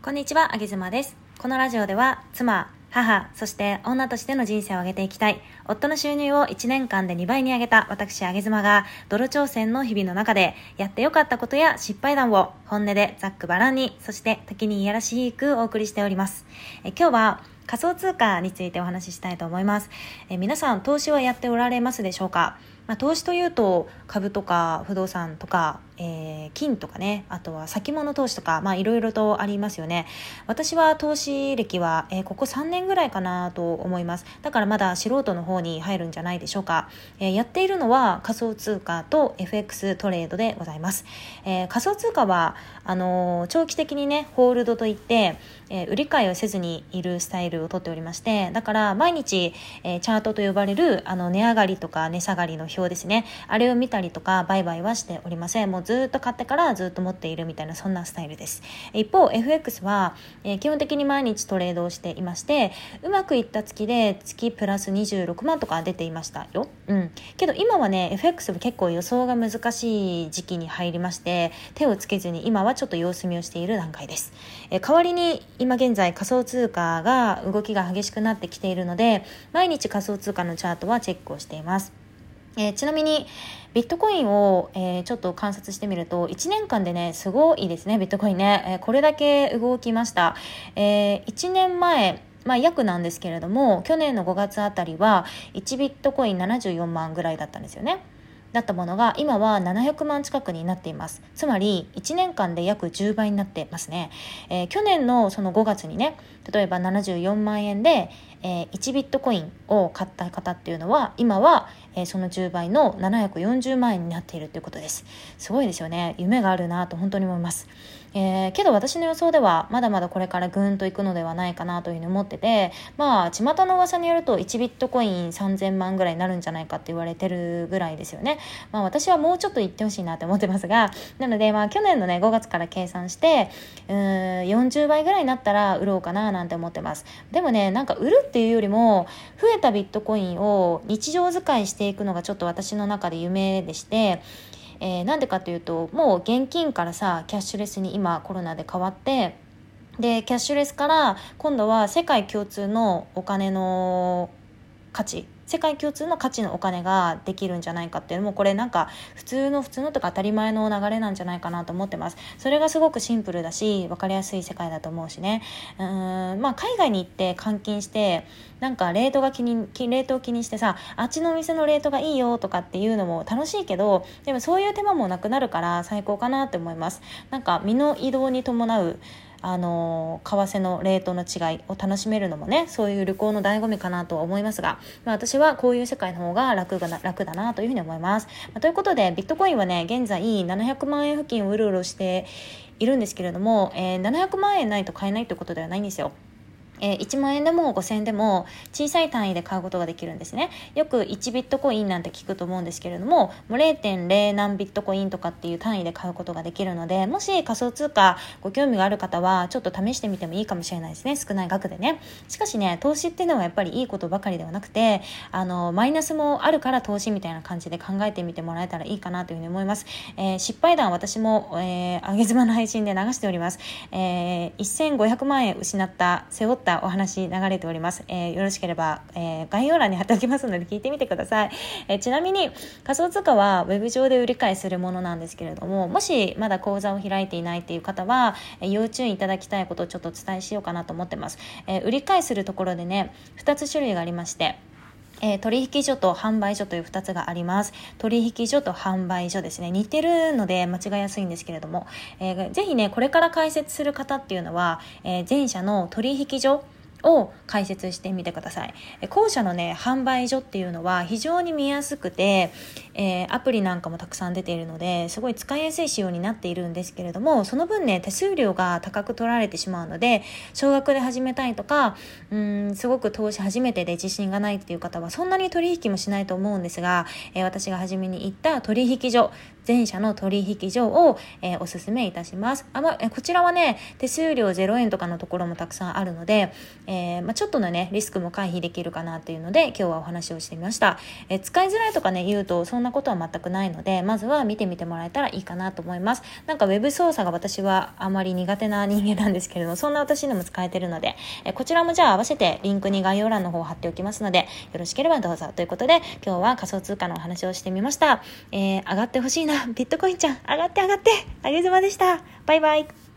こんにちは、あげずまです。このラジオでは、妻、母、そして女としての人生を上げていきたい、夫の収入を1年間で2倍に上げた私、あげずまが、泥挑戦の日々の中で、やってよかったことや失敗談を、本音でざっくばらんに、そして時にいやらしくお送りしております。え今日は、仮想通貨についてお話ししたいと思います。え皆さん、投資はやっておられますでしょうか？まあ、投資というと株とか不動産とか、えー、金とかねあとは先物投資とかいろいろとありますよね。私は投資歴は、えー、ここ3年ぐらいかなと思います。だからまだ素人の方に入るんじゃないでしょうか、えー、やっているのは仮想通貨と FX トレードでございます、え仮想通貨はあの長期的にねホールドといって、え売り買いをせずにいるスタイルをとっておりましてだから毎日、えチャートと呼ばれるあの値上がりとか値下がりの表表ですね。あれを見たりとか売買はしておりません。もうずっと買ってからずっと持っているみたいなそんなスタイルです。一方 FX は、えー、基本的に毎日トレードをしていましてうまくいった月で月プラス26万とか出ていましたよ。うん。けど今はね FX は結構予想が難しい時期に入りまして手をつけずに今はちょっと様子見をしている段階です、えー、代わりに今現在仮想通貨が動きが激しくなってきているので毎日仮想通貨のチャートはチェックをしています。えー、ちなみにビットコインを、えー、ちょっと観察してみると1年間でねすごいですねビットコインね、えー、これだけ動きました、え1年前まあ、約なんですけれども去年の5月あたりは1ビットコイン74万ぐらいだったんですよね。だったものが今は700万近くになっています。つまり1年間で約10倍になってますね、えー、去年のその5月にね例えば74万円で、えー、1ビットコインを買った方っていうのは今は、えー、その10倍の740万円になっているということです。すごいですよね。夢があるなと本当に思います、えー、けど私の予想ではまだまだこれからぐんといくのではないかなというふうに思っててまあ巷の噂によると1ビットコイン3000万ぐらいになるんじゃないかって言われてるぐらいですよね。まあ私はもうちょっと言ってほしいなって思ってますがなのでまあ去年のね5月から計算してうん40倍ぐらいになったら売ろうかななんて思ってます。でもねなんか売るっていうよりも増えたビットコインを日常使いしていくのがちょっと私の中で夢でしてえー、なんでかというともう現金からさキャッシュレスに今コロナで変わってでキャッシュレスから今度は世界共通のお金の価値世界共通の価値のお金ができるんじゃないかっていうのもこれなんか普通の普通のとか当たり前の流れなんじゃないかなと思ってます。それがすごくシンプルだし分かりやすい世界だと思うしね。うんまあ海外に行って換金してなんかレートが気にレートを気にしてさあっちのお店のレートがいいよとかっていうのも楽しいけどでもそういう手間もなくなるから最高かなって思います。なんか身の移動に伴うあの為替のレートの違いを楽しめるのもねそういう旅行の醍醐味かなとは思いますが、まあ、私はこういう世界の方が楽が楽だなというふうに思います、まあ、ということでビットコインはね現在700万円付近をうろうろしているんですけれども、えー、700万円ないと買えないということではないんですよ。えー、1万円でも5000円でも小さい単位で買うことができるんですね。よく1ビットコインなんて聞くと思うんですけれどももう0.0何ビットコインとかっていう単位で買うことができるのでもし仮想通貨ご興味がある方はちょっと試してみてもいいかもしれないですね。少ない額でね。しかしね投資っていうのはやっぱりいいことばかりではなくてあのマイナスもあるから投資みたいな感じで考えてみてもらえたらいいかなというふうに思います、えー、失敗談私も、えー、上げ妻の配信で流しております、えー、1500万円失った背負ったったお話流れております。えー、よろしければ、えー、概要欄に貼っておきますので聞いてみてください。えー、ちなみに仮想通貨は web 上で売り買いするものなんですけれども、もしまだ講座を開いていないっていう方は、えー、要注意いただきたいことをちょっとお伝えしようかなと思ってます。えー、売り買いするところでね、2つ種類がありまして、えー、取引所と販売所という2つがあります。取引所と販売所ですね。似てるので間違いやすいんですけれども、えー、ぜひね、これから解説する方っていうのは、えー、前者の取引所、を解説してみてください。後者のね、販売所っていうのは非常に見やすくて、えー、アプリなんかもたくさん出ているので、すごい使いやすい仕様になっているんですけれども、その分ね、手数料が高く取られてしまうので、少額で始めたいとか、うん、すごく投資初めてで自信がないっていう方は、そんなに取引もしないと思うんですが、えー、私が初めに言った取引所、全社の取引所を、えー、おすすめいたします。あま、えこちらはね、手数料0円とかのところもたくさんあるので、えー、ま、ちょっとのね、リスクも回避できるかなっていうので、今日はお話をしてみました。え、使いづらいとかね、言うと、そんなことは全くないので、まずは見てみてもらえたらいいかなと思います。なんか web 操作が私はあまり苦手な人間なんですけれども、そんな私でも使えてるので、えこちらもじゃあ合わせてリンクに概要欄の方を貼っておきますので、よろしければどうぞ。ということで、今日は仮想通貨のお話をしてみました。えー、上がってほしいな。ビットコインちゃん、上がって上がって。あげずまでした。バイバイ。